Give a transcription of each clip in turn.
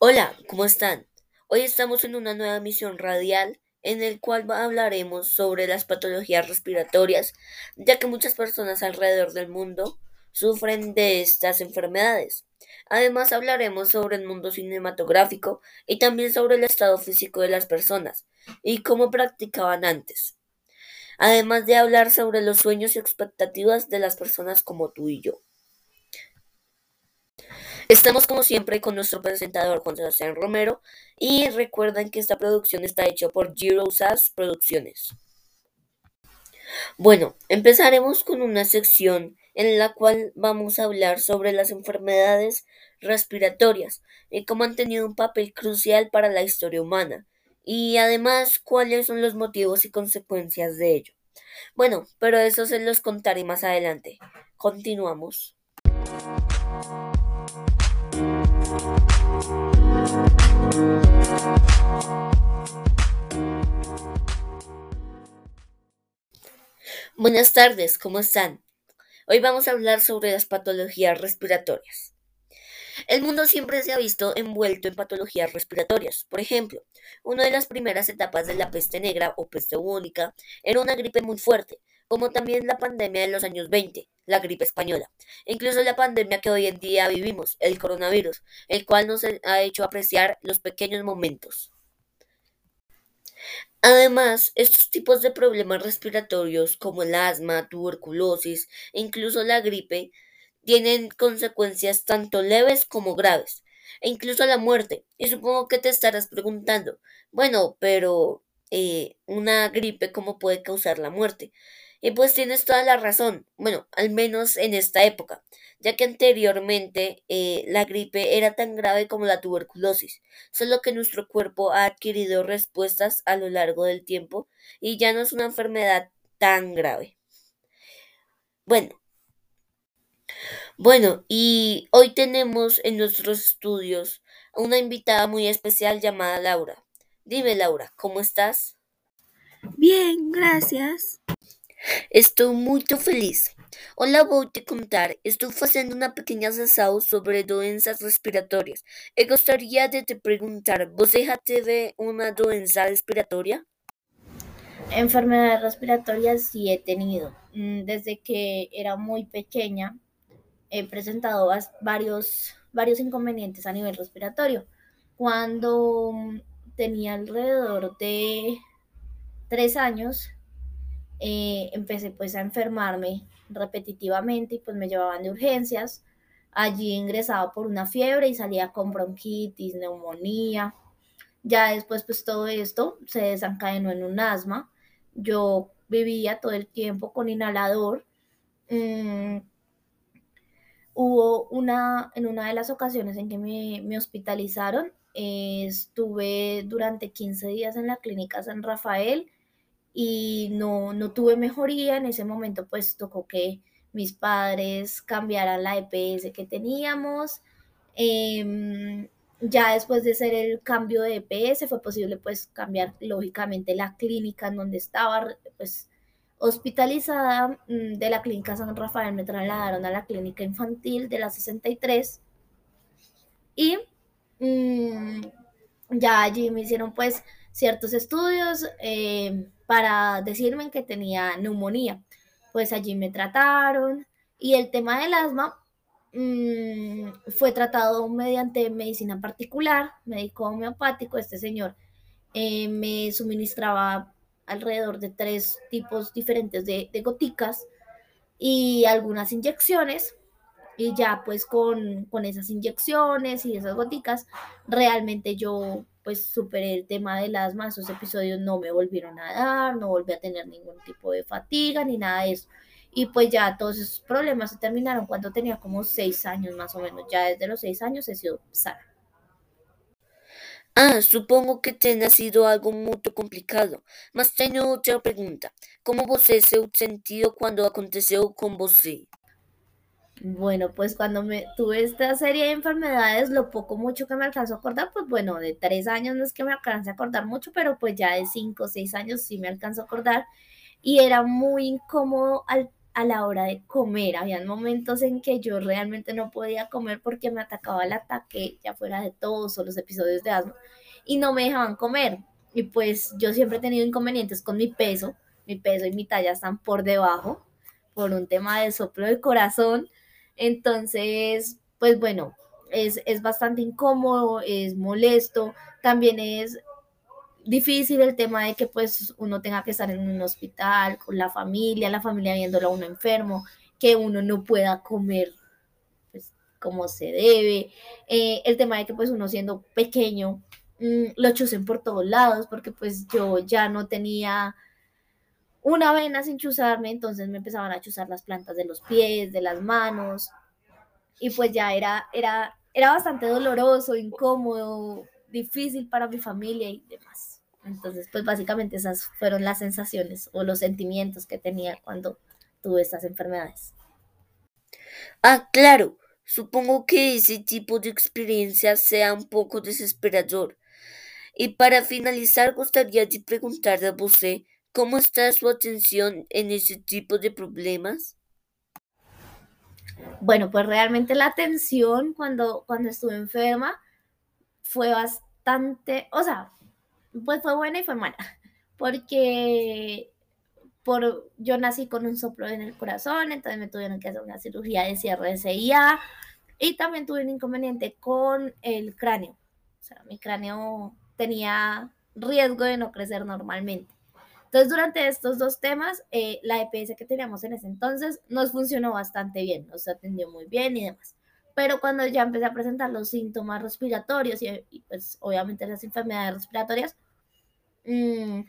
Hola, ¿cómo están? Hoy estamos en una nueva misión radial en el cual hablaremos sobre las patologías respiratorias, ya que muchas personas alrededor del mundo sufren de estas enfermedades. Además hablaremos sobre el mundo cinematográfico y también sobre el estado físico de las personas y cómo practicaban antes. Además de hablar sobre los sueños y expectativas de las personas como tú y yo. Estamos como siempre con nuestro presentador Juan Sebastián Romero y recuerden que esta producción está hecha por Giro Sass Producciones. Bueno, empezaremos con una sección en la cual vamos a hablar sobre las enfermedades respiratorias y cómo han tenido un papel crucial para la historia humana y además cuáles son los motivos y consecuencias de ello. Bueno, pero eso se los contaré más adelante. Continuamos. Buenas tardes, ¿cómo están? Hoy vamos a hablar sobre las patologías respiratorias. El mundo siempre se ha visto envuelto en patologías respiratorias. Por ejemplo, una de las primeras etapas de la peste negra o peste bubónica era una gripe muy fuerte, como también la pandemia de los años 20, la gripe española, incluso la pandemia que hoy en día vivimos, el coronavirus, el cual nos ha hecho apreciar los pequeños momentos. Además, estos tipos de problemas respiratorios como el asma, tuberculosis e incluso la gripe tienen consecuencias tanto leves como graves, e incluso la muerte. Y supongo que te estarás preguntando, bueno, pero eh, una gripe, ¿cómo puede causar la muerte? Y pues tienes toda la razón, bueno, al menos en esta época, ya que anteriormente eh, la gripe era tan grave como la tuberculosis, solo que nuestro cuerpo ha adquirido respuestas a lo largo del tiempo y ya no es una enfermedad tan grave. Bueno, bueno, y hoy tenemos en nuestros estudios una invitada muy especial llamada Laura. Dime, Laura, ¿cómo estás? Bien, gracias. Estou muito feliz. Hola, vou te contar. Estou fazendo uma pequena sessão sobre doenças respiratórias. E gostaria de te perguntar, você já teve uma doença respiratória? Enfermedades respiratorias sí he tenido. Mm, Desde que era muy pequeña he presentado varios, varios inconvenientes a nivel respiratorio. Cuando tenía alrededor de tres años, eh, empecé pues a enfermarme repetitivamente y pues me llevaban de urgencias. Allí ingresaba por una fiebre y salía con bronquitis, neumonía. Ya después pues todo esto se desencadenó en un asma. Yo vivía todo el tiempo con inhalador. Mm, hubo una, en una de las ocasiones en que me, hospitalizaron, estuve durante 15 días en la clínica San Rafael y no, no tuve mejoría. En ese momento pues tocó que mis padres cambiaran la EPS que teníamos. Em, ya después de hacer el cambio de EPS fue posible pues cambiar lógicamente la clínica en donde estaba pues hospitalizada mm, de la clínica San Rafael me trasladaron a la clínica infantil de la 63 y mm, ya allí me hicieron pues ciertos estudios eh, para decirme que tenía neumonía. Pues allí me trataron y el tema del asma mm, fue tratado mediante medicina particular, médico homeopático. Este señor eh, me suministraba alrededor de tres tipos diferentes de, de goticas y algunas inyecciones y ya pues con, con esas inyecciones y esas goticas, realmente yo pues superé el tema del asma, esos episodios no me volvieron a dar, no volví a tener ningún tipo de fatiga ni nada de eso. Y pues ya todos esos problemas se terminaron cuando tenía como seis años más o menos. Ya desde los seis años he sido sana. Ah, supongo que tenha sido algo muito complicado, mas tenho outra pergunta. Como você se sentiu quando aconteceu com você? Bueno, pues cuando me tuve esta serie de enfermedades, lo poco mucho que me alcanzo a acordar, pues bueno, de tres años no es que me alcance a acordar mucho, pero pues ya de cinco o seis años sí me alcanzo a acordar y era muy incómodo al a la hora de comer. Habían momentos en que yo realmente no podía comer porque me atacaba el ataque, ya fuera de todos o los episodios de asma, y no me dejaban comer. Y pues yo siempre he tenido inconvenientes con mi peso, mi peso y mi talla están por debajo por un tema de soplo de corazón. Entonces, pues bueno, es, es bastante incómodo, es molesto, también es difícil el tema de que pues uno tenga que estar en un hospital con la familia, la familia viéndolo a uno enfermo, que uno no pueda comer pues, como se debe, eh, el tema de que pues uno siendo pequeño mm, lo chusen por todos lados porque pues yo ya no tenía una vena sin chuzarme, entonces me empezaban a chuzar las plantas de los pies, de las manos y pues ya era, era, era bastante doloroso, incómodo, difícil para mi familia y demás. Entonces, pues básicamente esas fueron las sensaciones o los sentimientos que tenía cuando tuve estas enfermedades. Ah, claro. Supongo que ese tipo de experiencia sea un poco desesperador. Y para finalizar, gustaría de preguntarle a usted cómo está su atención en ese tipo de problemas. Bueno, pues realmente la atención cuando, cuando estuve enferma fue bastante, o sea, pues fue buena y fue mala, porque por, yo nací con un soplo en el corazón, entonces me tuvieron que hacer una cirugía de cierre de CIA y también tuve un inconveniente con el cráneo. O sea, mi cráneo tenía riesgo de no crecer normalmente. Entonces, durante estos dos temas, eh, la EPS que teníamos en ese entonces nos funcionó bastante bien, nos atendió muy bien y demás. Pero cuando ya empecé a presentar los síntomas respiratorios y, pues obviamente las enfermedades respiratorias, Mm,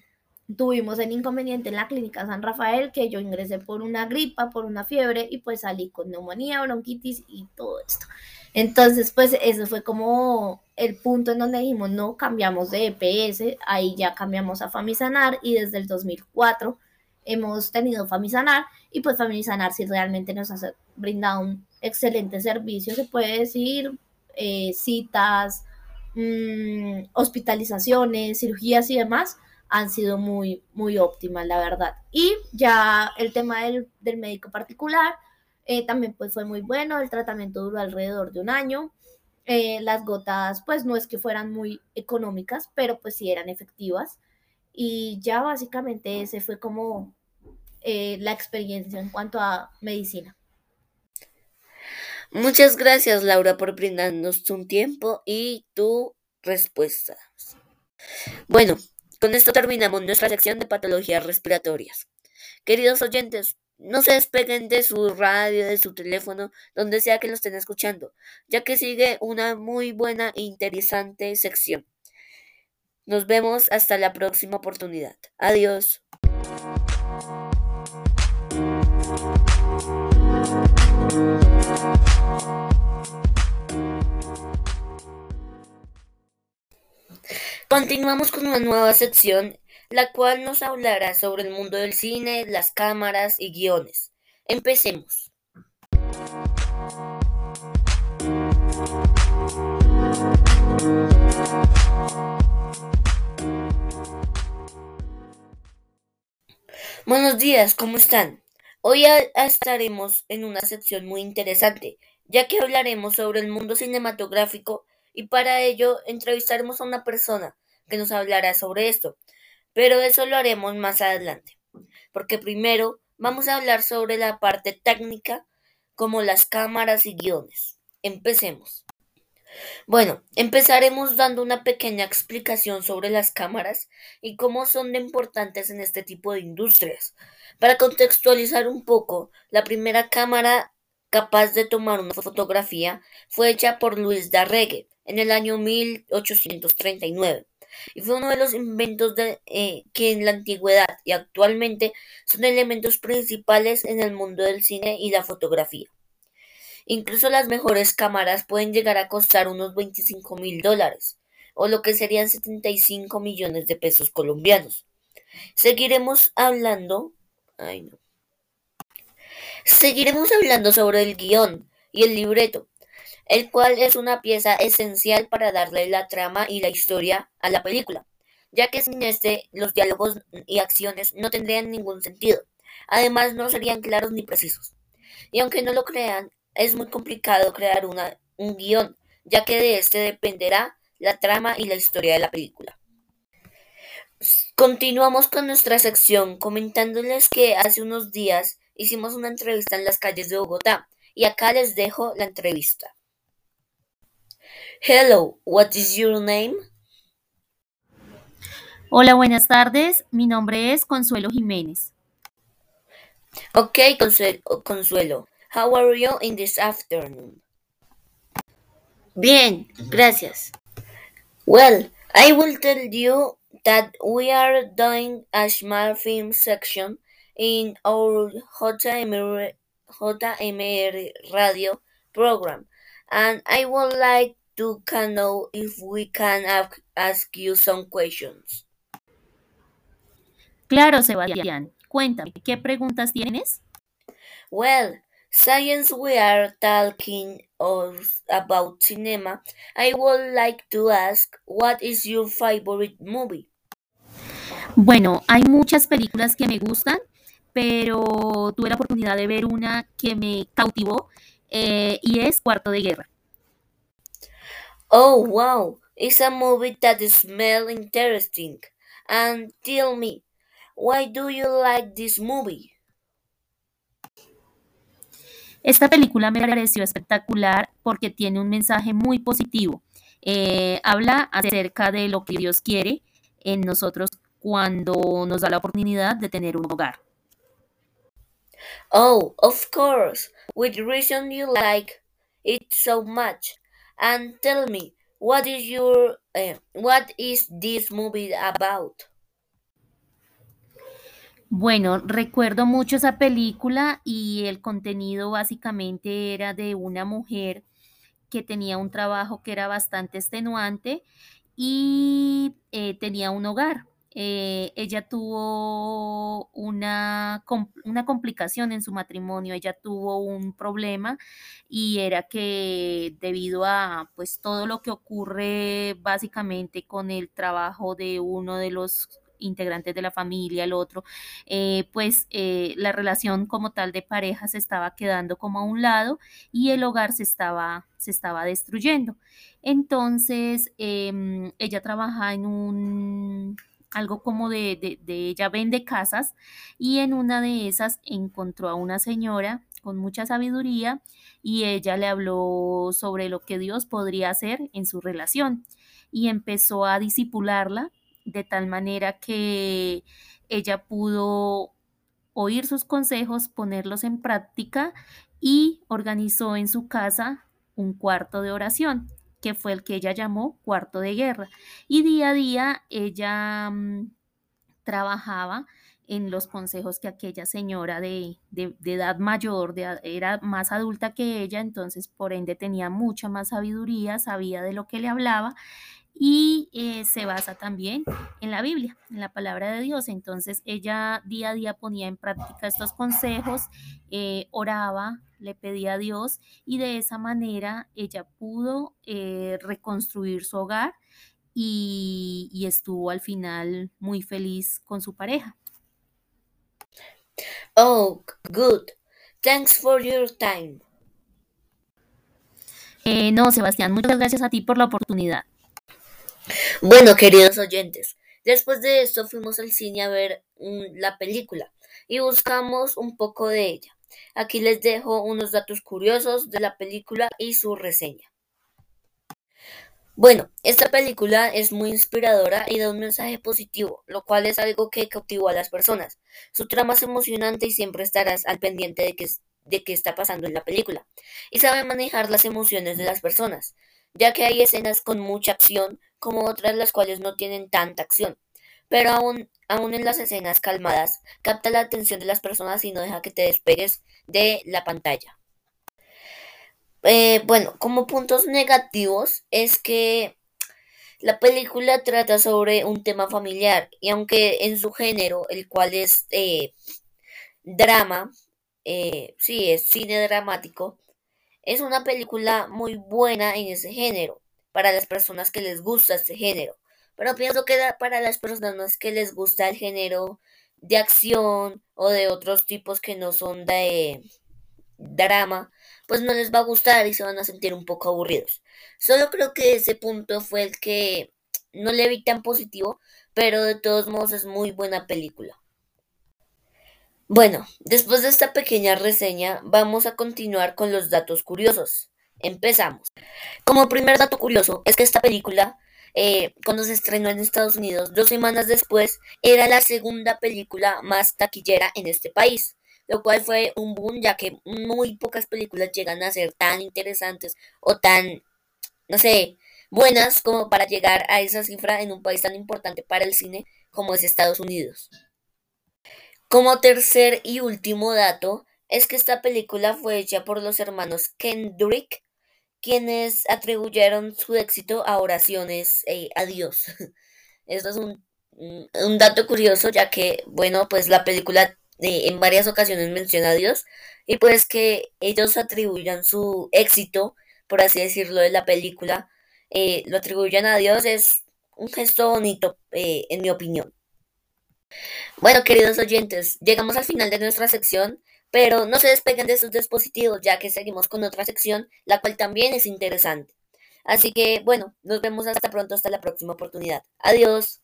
tuvimos el inconveniente en la clínica San Rafael que yo ingresé por una gripa, por una fiebre y pues salí con neumonía, bronquitis y todo esto. Entonces, pues ese fue como el punto en donde dijimos, no, cambiamos de EPS, ahí ya cambiamos a Famisanar y desde el 2004 hemos tenido Famisanar y pues Famisanar sí realmente nos ha brindado un excelente servicio, se puede decir, eh, citas, Mm, hospitalizaciones, cirugías y demás han sido muy, muy óptimas, la verdad. Y ya el tema del, médico particular eh, también pues fue muy bueno, el tratamiento duró alrededor de un año. Eh, las gotas pues no es que fueran muy económicas, pero pues sí eran efectivas. Y ya básicamente ese fue como eh, la experiencia en cuanto a medicina. Muchas gracias, Laura, por brindarnos tu tiempo y tu respuesta. Bueno, con esto terminamos nuestra sección de patologías respiratorias. Queridos oyentes, no se despeguen de su radio, de su teléfono, donde sea que lo estén escuchando, ya que sigue una muy buena e interesante sección. Nos vemos hasta la próxima oportunidad. Adiós. Continuamos con una nueva sección, la cual nos hablará sobre el mundo del cine, las cámaras y guiones. Empecemos. Buenos días, ¿cómo están? Hoy estaremos en una sección muy interesante, ya que hablaremos sobre el mundo cinematográfico y para ello entrevistaremos a una persona que nos hablará sobre esto, pero eso lo haremos más adelante, porque primero vamos a hablar sobre la parte técnica como las cámaras y guiones. Empecemos. Bueno, empezaremos dando una pequeña explicación sobre las cámaras y cómo son de importantes en este tipo de industrias. Para contextualizar un poco, la primera cámara capaz de tomar una fotografía fue hecha por Luis Darregue en el año 1839 y fue uno de los inventos de, eh, que en la antigüedad y actualmente son elementos principales en el mundo del cine y la fotografía. Incluso las mejores cámaras pueden llegar a costar unos 25 mil dólares, o lo que serían 75 millones de pesos colombianos. Seguiremos hablando. Ay, no. Seguiremos hablando sobre el guion y el libreto, el cual es una pieza esencial para darle la trama y la historia a la película, ya que sin este los diálogos y acciones no tendrían ningún sentido. Además, no serían claros ni precisos. Y aunque no lo crean, es muy complicado crear un guion, ya que de este dependerá la trama y la historia de la película. Continuamos con nuestra sección comentándoles que hace unos días hicimos una entrevista en las calles de Bogotá y acá les dejo la entrevista. Hello, what is your name? Hola, buenas tardes. Mi nombre es Consuelo Jiménez. Ok, Consuelo. How are you in this afternoon? Bien, gracias. Well, I will tell you that we are doing a small film section in our JMR, JMR radio program, and I would like to know if we can ask you some questions. Claro, Sebastián. Cuéntame, ¿qué preguntas tienes? Well, since we are talking of, about cinema, I would like to ask, what is your favorite movie? Bueno, hay muchas películas que me gustan, pero tuve la oportunidad de ver una que me cautivó eh, y es Cuarto de Guerra. Oh, wow. It's a movie that smells interesting. And tell me, why do you like this movie? Esta película me pareció espectacular porque tiene un mensaje muy positivo. Eh, habla acerca de lo que Dios quiere en nosotros cuando nos da la oportunidad de tener un hogar. Oh, of course. Which reason you like it so much? And tell me, what is your uh, what is this movie about? Bueno, recuerdo mucho esa película y el contenido básicamente era de una mujer que tenía un trabajo que era bastante extenuante y eh, tenía un hogar. Eh, ella tuvo una, una complicación en su matrimonio, ella tuvo un problema y era que debido a pues todo lo que ocurre básicamente con el trabajo de uno de los integrantes de la familia, el otro, eh, pues eh, la relación como tal de pareja se estaba quedando como a un lado y el hogar se estaba, se estaba destruyendo. Entonces, em, ella trabaja en un algo como de, de, ella vende casas y en una de esas encontró a una señora con mucha sabiduría y ella le habló sobre lo que Dios podría hacer en su relación y empezó a disipularla de tal manera que ella pudo oír sus consejos, ponerlos en práctica y organizó en su casa un cuarto de oración que fue el que ella llamó cuarto de guerra. Y día a día ella mm, trabajaba en los consejos que aquella señora de, edad mayor, de, era más adulta que ella, entonces por ende tenía mucha más sabiduría, sabía de lo que le hablaba y eh, se basa también en la Biblia, en la palabra de Dios. Entonces ella día a día ponía en práctica estos consejos, eh, oraba, le pedía a Dios y de esa manera ella pudo eh, reconstruir su hogar y, y estuvo al final muy feliz con su pareja. Oh, good. Thanks for your time. no, Sebastián, muchas gracias a ti por la oportunidad. Bueno, queridos oyentes, después de esto fuimos al cine a ver mm, la película y buscamos un poco de ella. Aquí les dejo unos datos curiosos de la película y su reseña. Bueno, esta película es muy inspiradora y da un mensaje positivo, lo cual es algo que cautivó a las personas. Su trama es emocionante y siempre estarás al pendiente de qué, de está pasando en la película. Y sabe manejar las emociones de las personas, ya que hay escenas con mucha acción, como otras las cuales no tienen tanta acción. Pero aún, aún en las escenas calmadas, capta la atención de las personas y no deja que te despegues de la pantalla. Eh, bueno, como puntos negativos es que la película trata sobre un tema familiar y aunque en su género, el cual es eh, drama, eh, sí, es cine dramático, es una película muy buena en ese género para las personas que les gusta este género. Pero pienso que para las personas que les gusta el género de acción o de otros tipos que no son de drama, pues no les va a gustar y se van a sentir un poco aburridos. Solo creo que ese punto fue el que no le vi tan positivo, pero de todos modos es muy buena película. Bueno, después de esta pequeña reseña, vamos a continuar con los datos curiosos. Empezamos. Como primer dato curioso, es que esta película, eh, cuando se estrenó en Estados Unidos, dos semanas después, era la segunda película más taquillera en este país, lo cual fue un boom, ya que muy pocas películas llegan a ser tan interesantes o tan, no sé, buenas como para llegar a esa cifra en un país tan importante para el cine como es Estados Unidos. Como tercer y último dato, es que esta película fue hecha por los hermanos Kendrick, quienes atribuyeron su éxito a oraciones eh, a Dios. Esto es un, dato curioso, ya que, bueno, pues la película eh, en varias ocasiones menciona a Dios, y pues que ellos atribuyan su éxito, por así decirlo, de la película, eh, lo atribuyan a Dios, es un gesto bonito, en mi opinión. Bueno, queridos oyentes, llegamos al final de nuestra sección, pero no se despeguen de sus dispositivos ya que seguimos con otra sección, la cual también es interesante. Así que, bueno, nos vemos hasta pronto, hasta la próxima oportunidad. Adiós.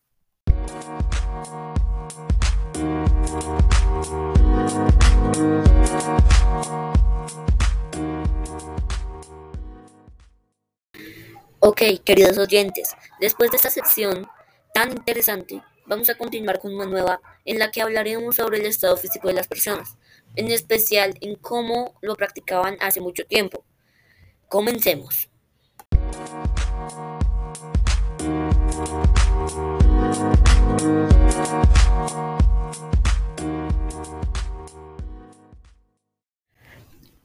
Ok, queridos oyentes, después de esta sección tan interesante, vamos a continuar con una nueva en la que hablaremos sobre el estado físico de las personas, en especial en cómo lo practicaban hace mucho tiempo. Comencemos.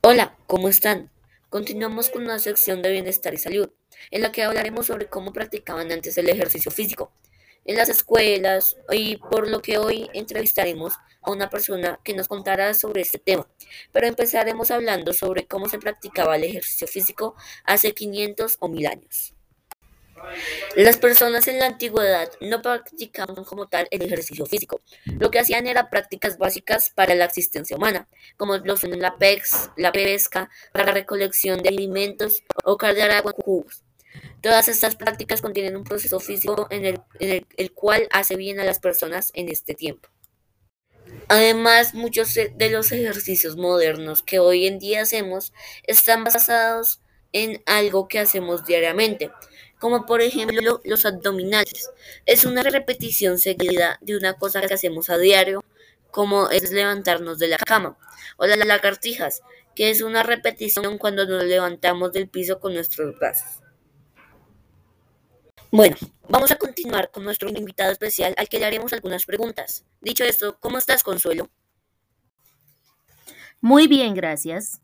Hola, ¿cómo están? Continuamos con una sección de bienestar y salud, en la que hablaremos sobre cómo practicaban antes el ejercicio físico en las escuelas y por lo que hoy entrevistaremos a una persona que nos contará sobre este tema. Pero empezaremos hablando sobre cómo se practicaba el ejercicio físico hace 500 o 1000 años. Las personas en la antigüedad no practicaban como tal el ejercicio físico. Lo que hacían eran prácticas básicas para la existencia humana, como lo son la, la pesca, para la recolección de alimentos o cargar agua en cubos. Todas estas prácticas contienen un proceso físico en el, cual hace bien a las personas en este tiempo. Además, muchos de los ejercicios modernos que hoy en día hacemos están basados en algo que hacemos diariamente, como por ejemplo los abdominales. Es una repetición seguida de una cosa que hacemos a diario, como es levantarnos de la cama, o las lagartijas, que es una repetición cuando nos levantamos del piso con nuestros brazos. Bueno, vamos a continuar con nuestro invitado especial al que le haremos algunas preguntas. Dicho esto, ¿cómo estás, Consuelo? Muy bien, gracias.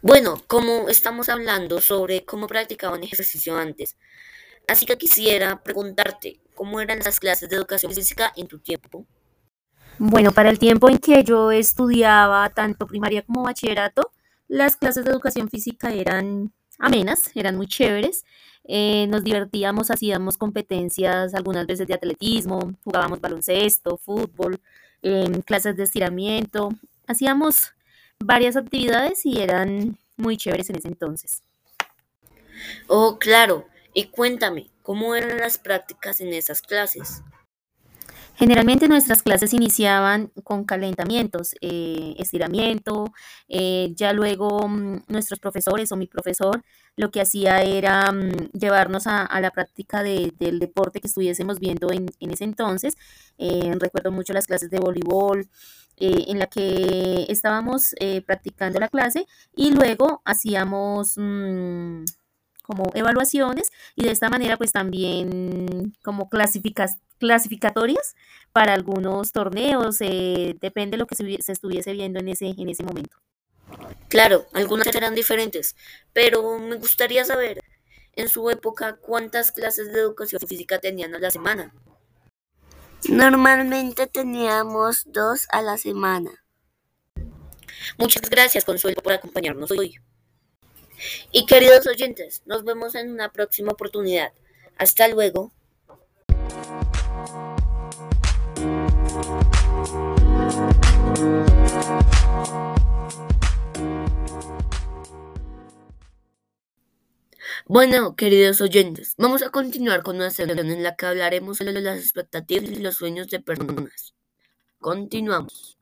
Bueno, como estamos hablando sobre cómo practicaban ejercicio antes, así que quisiera preguntarte, ¿cómo eran las clases de educación física en tu tiempo? Bueno, para el tiempo en que yo estudiaba tanto primaria como bachillerato, las clases de educación física eran amenas, eran muy chéveres. Eh, nos divertíamos, hacíamos competencias algunas veces de atletismo, jugábamos baloncesto, fútbol, em, clases de estiramiento, hacíamos varias actividades y eran muy chéveres en ese entonces. Oh, claro. Y cuéntame, ¿cómo eran las prácticas en esas clases? Generalmente nuestras clases iniciaban con calentamientos, eh, estiramiento, eh, ya luego mm, nuestros profesores o mi profesor lo que hacía era mm, llevarnos a, la práctica del deporte que estuviésemos viendo en, ese entonces. Eh, recuerdo mucho las clases de voleibol, en la que estábamos practicando la clase y luego hacíamos mm, como evaluaciones y de esta manera pues también como clasificas clasificatorias para algunos torneos, eh, depende de lo que se, estuviese viendo en ese, en ese momento. Claro, algunas eran diferentes, pero me gustaría saber, en su época, cuántas clases de educación física tenían a la semana. Normalmente teníamos dos a la semana. Muchas gracias, Consuelo, por acompañarnos hoy. Y queridos oyentes, nos vemos en una próxima oportunidad. Hasta luego. Bueno, queridos oyentes, vamos a continuar con una sección en la que hablaremos de las expectativas y los sueños de personas. Continuamos.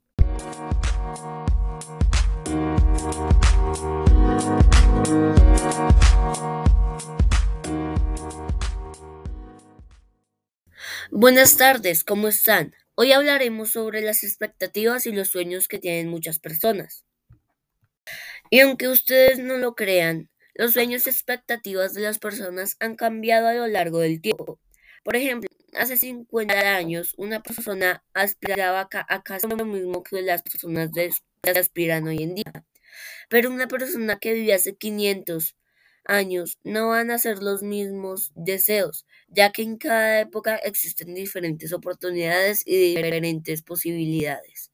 Buenas tardes, ¿cómo están? Hoy hablaremos sobre las expectativas y los sueños que tienen muchas personas. Y aunque ustedes no lo crean, los sueños y expectativas de las personas han cambiado a lo largo del tiempo. Por ejemplo, hace 50 años una persona aspiraba a casi lo mismo que las personas que aspiran hoy en día. Pero una persona que vivía hace 500 años no van a ser los mismos deseos, ya que en cada época existen diferentes oportunidades y diferentes posibilidades.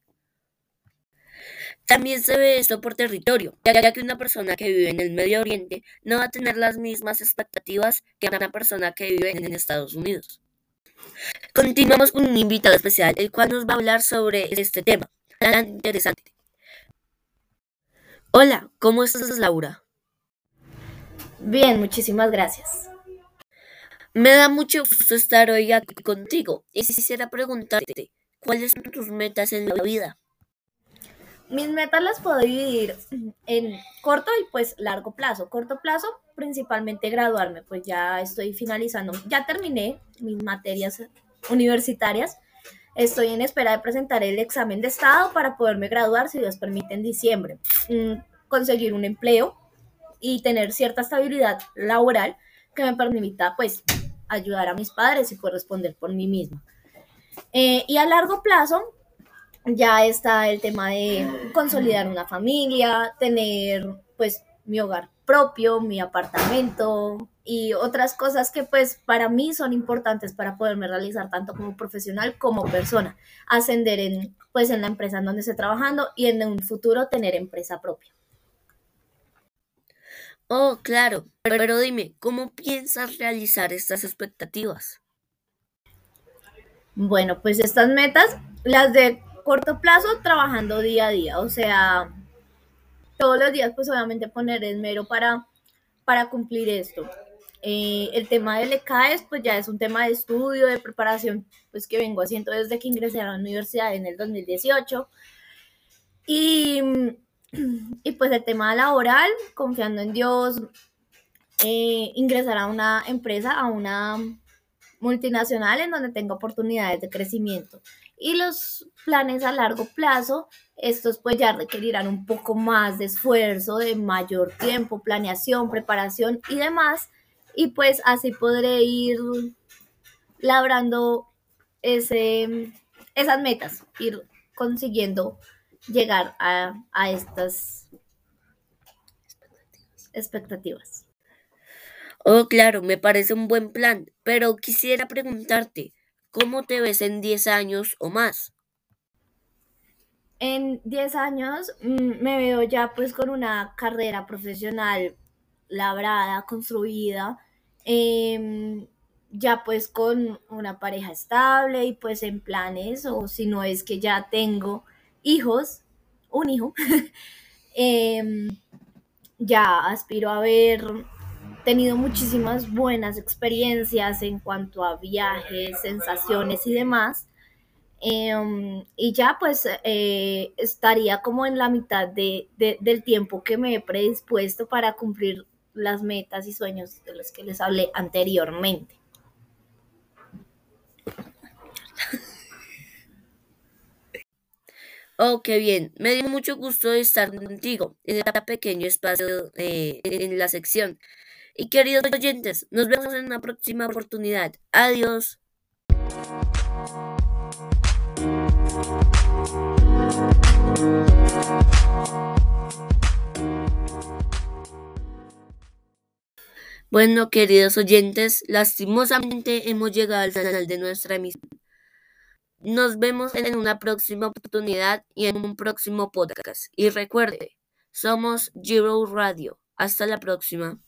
También se ve esto por territorio, ya que una persona que vive en el Medio Oriente no va a tener las mismas expectativas que una persona que vive en Estados Unidos. Continuamos con un invitado especial, el cual nos va a hablar sobre este tema tan interesante. Hola, ¿cómo estás, Laura? Bien, muchísimas gracias. Me da mucho gusto estar hoy aquí contigo y quisiera preguntarte, ¿cuáles son tus metas en la vida? Mis metas las puedo dividir en corto y pues largo plazo. Corto plazo, principalmente graduarme, pues ya estoy finalizando, ya terminé mis materias universitarias. Estoy en espera de presentar el examen de estado para poderme graduar, si Dios permite, en diciembre. Mm, conseguir un empleo y tener cierta estabilidad laboral que me permita pues ayudar a mis padres y poder responder por mí misma. Eh, y a largo plazo, ya está el tema de consolidar una familia, tener pues mi hogar propio, mi apartamento y otras cosas que pues para mí son importantes para poderme realizar tanto como profesional como persona, ascender en pues en la empresa en donde estoy trabajando y en un futuro tener empresa propia. Oh, claro, pero dime, ¿cómo piensas realizar estas expectativas? Bueno, pues estas metas, las de corto plazo trabajando día a día, o sea, todos los días pues obviamente poner esmero para, para cumplir esto. Eh, el tema del ECAES pues ya es un tema de estudio, de preparación, pues que vengo haciendo desde que ingresé a la universidad en el 2018. Y, y pues el tema laboral, confiando en Dios, eh, ingresar a una empresa, a una multinacional en donde tenga oportunidades de crecimiento. Y los planes a largo plazo, estos pues ya requerirán un poco más de esfuerzo, de mayor tiempo, planeación, preparación y demás. Y pues así podré ir labrando ese, esas metas, ir consiguiendo llegar a, a estas expectativas. Oh, claro, me parece un buen plan, pero quisiera preguntarte, ¿cómo te ves en 10 años o más? En 10 años mm, me veo ya pues con una carrera profesional labrada, construida, em, ya pues con una pareja estable y pues en planes, o si no es que ya tengo hijos, un hijo, em, ya aspiro a ver tenido muchísimas buenas experiencias en cuanto a viajes, sensaciones y demás. Em, y ya pues eh, estaría como en la mitad de, del tiempo que me he predispuesto para cumplir las metas y sueños de los que les hablé anteriormente. Oh, qué bien. Me dio mucho gusto estar contigo en este pequeño espacio eh, en la sección. Y queridos oyentes, nos vemos en una próxima oportunidad. Adiós. Bueno, queridos oyentes, lastimosamente hemos llegado al final de nuestra emisión. Nos vemos en una próxima oportunidad y en un próximo podcast. Y recuerde, somos Giro Radio. Hasta la próxima.